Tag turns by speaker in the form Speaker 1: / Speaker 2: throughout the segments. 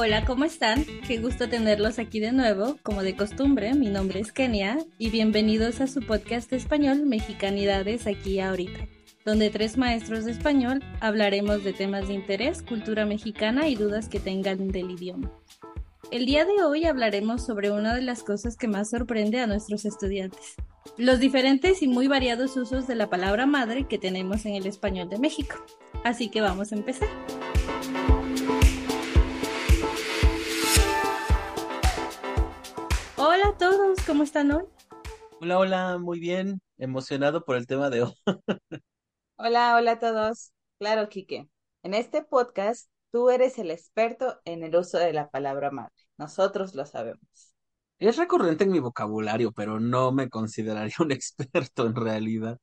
Speaker 1: Hola, ¿cómo están? Qué gusto tenerlos aquí de nuevo. Como de costumbre, mi nombre es Kenia y bienvenidos a su podcast español Mexicanidades aquí ahorita, donde tres maestros de español hablaremos de temas de interés, cultura mexicana y dudas que tengan del idioma. El día de hoy hablaremos sobre una de las cosas que más sorprende a nuestros estudiantes, los diferentes y muy variados usos de la palabra madre que tenemos en el español de México. Así que vamos a empezar. ¿Cómo están hoy?
Speaker 2: Hola, hola, muy bien, emocionado por el tema de hoy.
Speaker 3: Hola, hola a todos. Claro, Quique. En este podcast, tú eres el experto en el uso de la palabra madre. Nosotros lo sabemos.
Speaker 2: Es recurrente en mi vocabulario, pero no me consideraría un experto en realidad.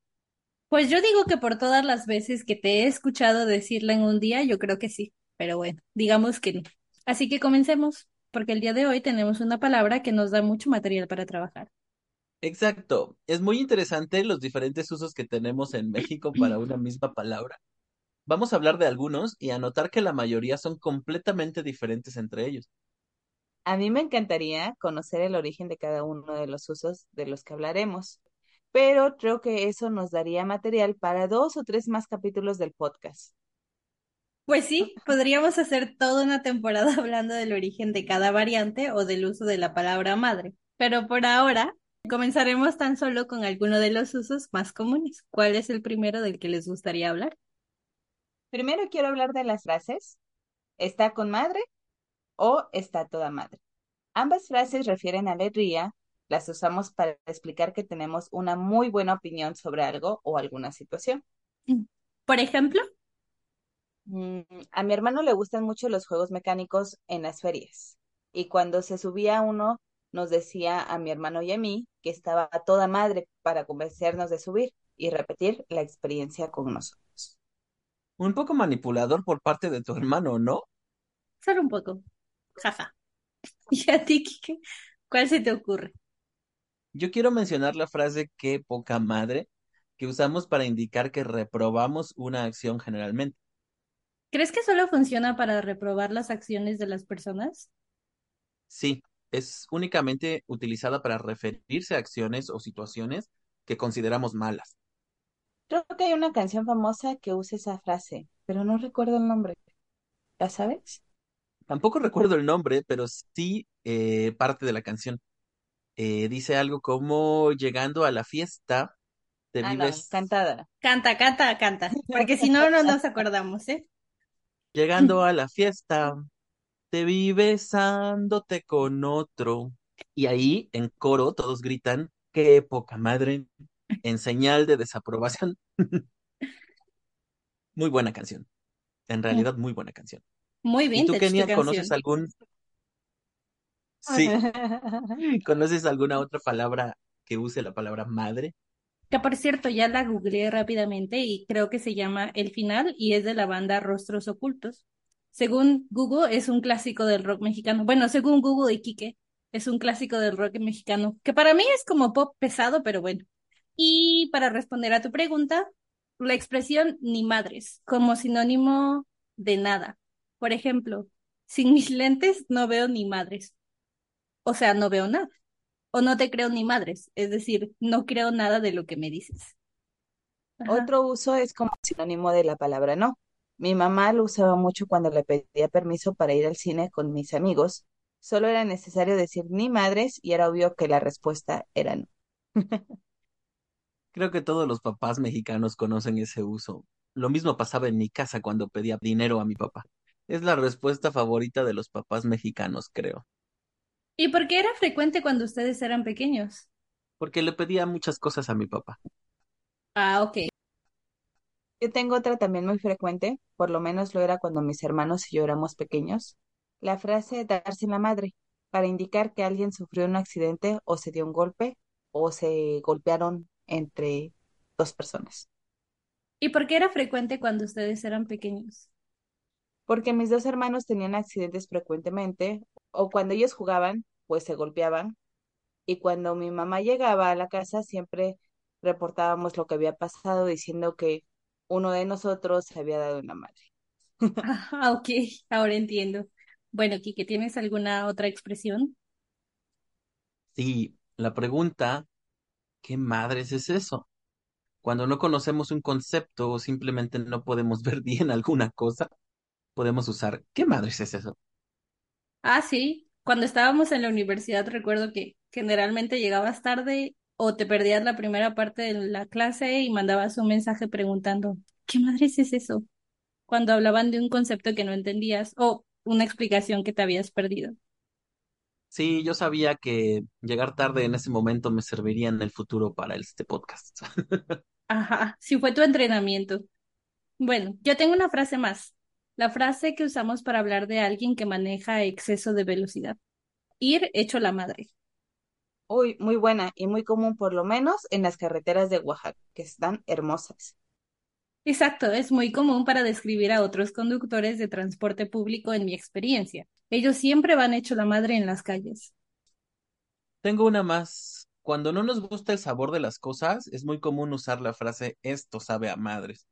Speaker 1: Pues yo digo que por todas las veces que te he escuchado decirla en un día, yo creo que sí, pero bueno, digamos que no. Así que comencemos, porque el día de hoy tenemos una palabra que nos da mucho material para trabajar.
Speaker 2: Exacto, es muy interesante los diferentes usos que tenemos en México para una misma palabra. Vamos a hablar de algunos y anotar que la mayoría son completamente diferentes entre ellos.
Speaker 3: A mí me encantaría conocer el origen de cada uno de los usos de los que hablaremos, pero creo que eso nos daría material para dos o tres más capítulos del podcast.
Speaker 1: Pues sí, podríamos hacer toda una temporada hablando del origen de cada variante o del uso de la palabra madre, pero por ahora comenzaremos tan solo con alguno de los usos más comunes. ¿Cuál es el primero del que les gustaría hablar?
Speaker 3: Primero quiero hablar de las frases está con madre o está toda madre. Ambas frases refieren a alegría, las usamos para explicar que tenemos una muy buena opinión sobre algo o alguna situación.
Speaker 1: Por ejemplo,
Speaker 3: Mm, a mi hermano le gustan mucho los juegos mecánicos en las ferias. Y cuando se subía uno, nos decía a mi hermano y a mí que estaba a toda madre para convencernos de subir y repetir la experiencia con nosotros.
Speaker 2: Un poco manipulador por parte de tu hermano, ¿no?
Speaker 1: solo un poco. Jaja. ¿Y a ti, Kike? ¿Cuál se te ocurre?
Speaker 2: Yo quiero mencionar la frase qué poca madre que usamos para indicar que reprobamos una acción generalmente.
Speaker 1: ¿Crees que solo funciona para reprobar las acciones de las personas?
Speaker 2: Sí, es únicamente utilizada para referirse a acciones o situaciones que consideramos malas.
Speaker 3: Creo que hay una canción famosa que usa esa frase, pero no recuerdo el nombre. ¿La sabes?
Speaker 2: Tampoco recuerdo el nombre, pero sí eh, parte de la canción. Eh, dice algo como llegando a la fiesta, te
Speaker 3: Ah, no,
Speaker 2: vives
Speaker 3: cantada.
Speaker 1: Canta, canta, canta. Porque si no, no nos acordamos, ¿eh?
Speaker 2: Llegando a la fiesta, te vi besándote con otro. Y ahí, en coro, todos gritan, qué poca madre, en señal de desaprobación. Muy buena canción. En realidad, muy buena canción.
Speaker 1: Muy
Speaker 2: ¿Y tú, Kenia, conoces algún... Sí, ¿conoces alguna otra palabra que use la palabra madre?
Speaker 1: Que por cierto, ya la googleé rápidamente y creo que se llama El Final y es de la banda Rostros Ocultos. Según Google, es un clásico del rock mexicano. Bueno, según Google y Quique, es un clásico del rock mexicano, que para mí es como pop pesado, pero bueno. Y para responder a tu pregunta, la expresión ni madres, como sinónimo de nada. Por ejemplo, sin mis lentes no veo ni madres. O sea, no veo nada. O no te creo ni madres. Es decir, no creo nada de lo que me dices. Ajá.
Speaker 3: Otro uso es como sinónimo de la palabra no. Mi mamá lo usaba mucho cuando le pedía permiso para ir al cine con mis amigos. Solo era necesario decir ni madres y era obvio que la respuesta era no.
Speaker 2: Creo que todos los papás mexicanos conocen ese uso. Lo mismo pasaba en mi casa cuando pedía dinero a mi papá. Es la respuesta favorita de los papás mexicanos, creo,
Speaker 1: ¿Y por qué era frecuente cuando ustedes eran pequeños?
Speaker 2: porque le pedía muchas cosas a mi papá.
Speaker 1: Ah, ok.
Speaker 3: Yo tengo otra también muy frecuente, por lo menos lo era cuando mis hermanos y yo éramos pequeños, la frase darse en la madre, para indicar que alguien sufrió un accidente o se dio un golpe o se golpearon entre dos personas.
Speaker 1: ¿Y por qué era frecuente cuando ustedes eran pequeños?
Speaker 3: Porque mis dos hermanos tenían accidentes frecuentemente o cuando ellos jugaban, pues se golpeaban y cuando mi mamá llegaba a la casa siempre reportábamos lo que había pasado diciendo que uno de nosotros se había dado en la madre.
Speaker 1: Ah, ok, ahora entiendo. Bueno, Kike, ¿tienes alguna otra expresión?
Speaker 2: Sí, la pregunta, ¿qué madres es eso? Cuando no conocemos un concepto o simplemente no podemos ver bien alguna cosa, podemos usar, ¿qué madres es eso?
Speaker 1: Ah, sí. Cuando estábamos en la universidad recuerdo que generalmente llegabas tarde o te perdías la primera parte de la clase y mandabas un mensaje preguntando, ¿qué madres es eso? Cuando hablaban de un concepto que no entendías o una explicación que te habías perdido.
Speaker 2: Sí, yo sabía que llegar tarde en ese momento me serviría en el futuro para este podcast.
Speaker 1: Ajá, sí fue tu entrenamiento. Bueno, yo tengo una frase más. La frase que usamos para hablar de alguien que maneja exceso de velocidad. Ir hecho la madre.
Speaker 3: Uy, muy buena y muy común por lo menos en las carreteras de Oaxaca, que están hermosas.
Speaker 1: Exacto, es muy común para describir a otros conductores de transporte público en mi experiencia. Ellos siempre van hecho la madre en las calles.
Speaker 2: Tengo una más. Cuando no nos gusta el sabor de las cosas, es muy común usar la frase esto sabe a madres.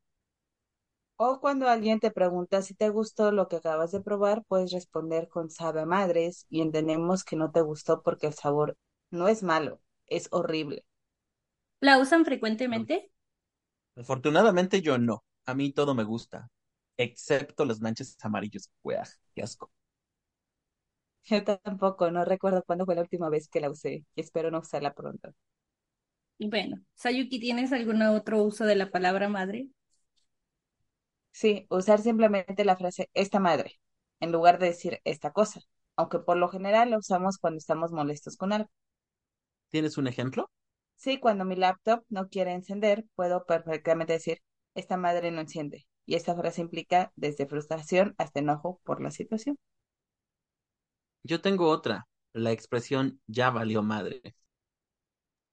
Speaker 3: O cuando alguien te pregunta si te gustó lo que acabas de probar, puedes responder con sabe a madres y entendemos que no te gustó porque el sabor no es malo, es horrible.
Speaker 1: ¿La usan frecuentemente?
Speaker 2: Afortunadamente yo no. A mí todo me gusta, excepto los manches amarillos. Uah, qué asco.
Speaker 3: Yo tampoco, no recuerdo cuándo fue la última vez que la usé y espero no usarla pronto.
Speaker 1: Bueno, Sayuki, ¿tienes algún otro uso de la palabra madre?
Speaker 3: Sí, usar simplemente la frase esta madre en lugar de decir esta cosa, aunque por lo general la usamos cuando estamos molestos con algo.
Speaker 2: ¿Tienes un ejemplo?
Speaker 3: Sí, cuando mi laptop no quiere encender, puedo perfectamente decir esta madre no enciende. Y esta frase implica desde frustración hasta enojo por la situación.
Speaker 2: Yo tengo otra, la expresión ya valió madre.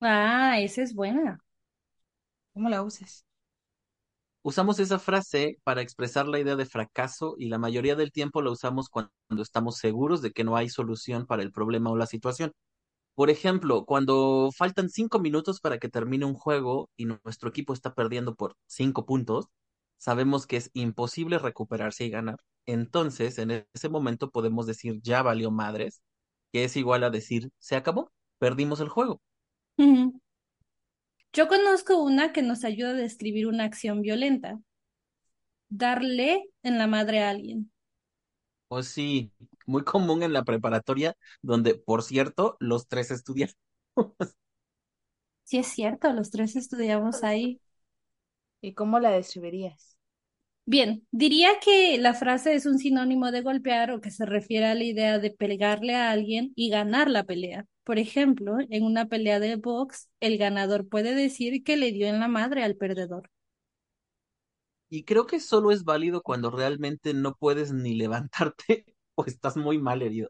Speaker 1: Ah, esa es buena.
Speaker 3: ¿Cómo la usas?
Speaker 2: Usamos esa frase para expresar la idea de fracaso y la mayoría del tiempo la usamos cuando estamos seguros de que no hay solución para el problema o la situación. Por ejemplo, cuando faltan cinco minutos para que termine un juego y nuestro equipo está perdiendo por cinco puntos, sabemos que es imposible recuperarse y ganar. Entonces, en ese momento podemos decir ya valió madres, que es igual a decir se acabó, perdimos el juego.
Speaker 1: Yo conozco una que nos ayuda a describir una acción violenta. Darle en la madre a alguien.
Speaker 2: O sí, muy común en la preparatoria, donde, por cierto, los tres estudian.
Speaker 1: Sí, es cierto, los tres estudiamos ahí.
Speaker 3: ¿Y cómo la describirías?
Speaker 1: Bien, diría que la frase es un sinónimo de golpear o que se refiere a la idea de pegarle a alguien y ganar la pelea. Por ejemplo, en una pelea de box, el ganador puede decir que le dio en la madre al perdedor.
Speaker 2: Y creo que solo es válido cuando realmente no puedes ni levantarte o estás muy mal herido.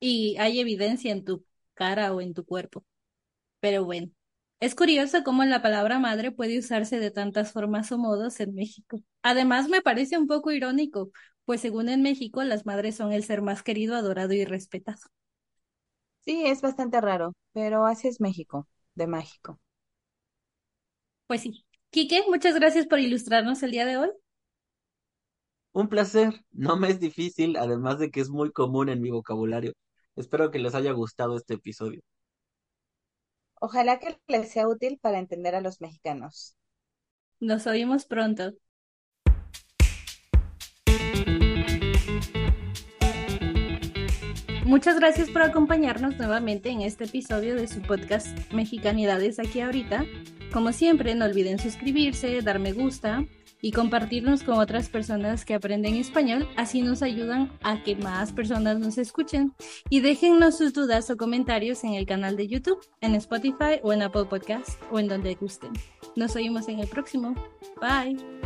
Speaker 1: Y hay evidencia en tu cara o en tu cuerpo. Pero bueno, es curioso cómo la palabra madre puede usarse de tantas formas o modos en México. Además, me parece un poco irónico, pues según en México, las madres son el ser más querido, adorado y respetado.
Speaker 3: Sí, es bastante raro, pero así es México, de mágico.
Speaker 1: Pues sí. Quique, muchas gracias por ilustrarnos el día de hoy.
Speaker 2: Un placer, no me es difícil, además de que es muy común en mi vocabulario. Espero que les haya gustado este episodio.
Speaker 3: Ojalá que les sea útil para entender a los mexicanos.
Speaker 1: Nos oímos pronto. Muchas gracias por acompañarnos nuevamente en este episodio de su podcast Mexicanidades aquí ahorita. Como siempre, no olviden suscribirse, dar me gusta y compartirnos con otras personas que aprenden español, así nos ayudan a que más personas nos escuchen. Y déjennos sus dudas o comentarios en el canal de YouTube, en Spotify o en Apple Podcast o en donde gusten. Nos oímos en el próximo. Bye.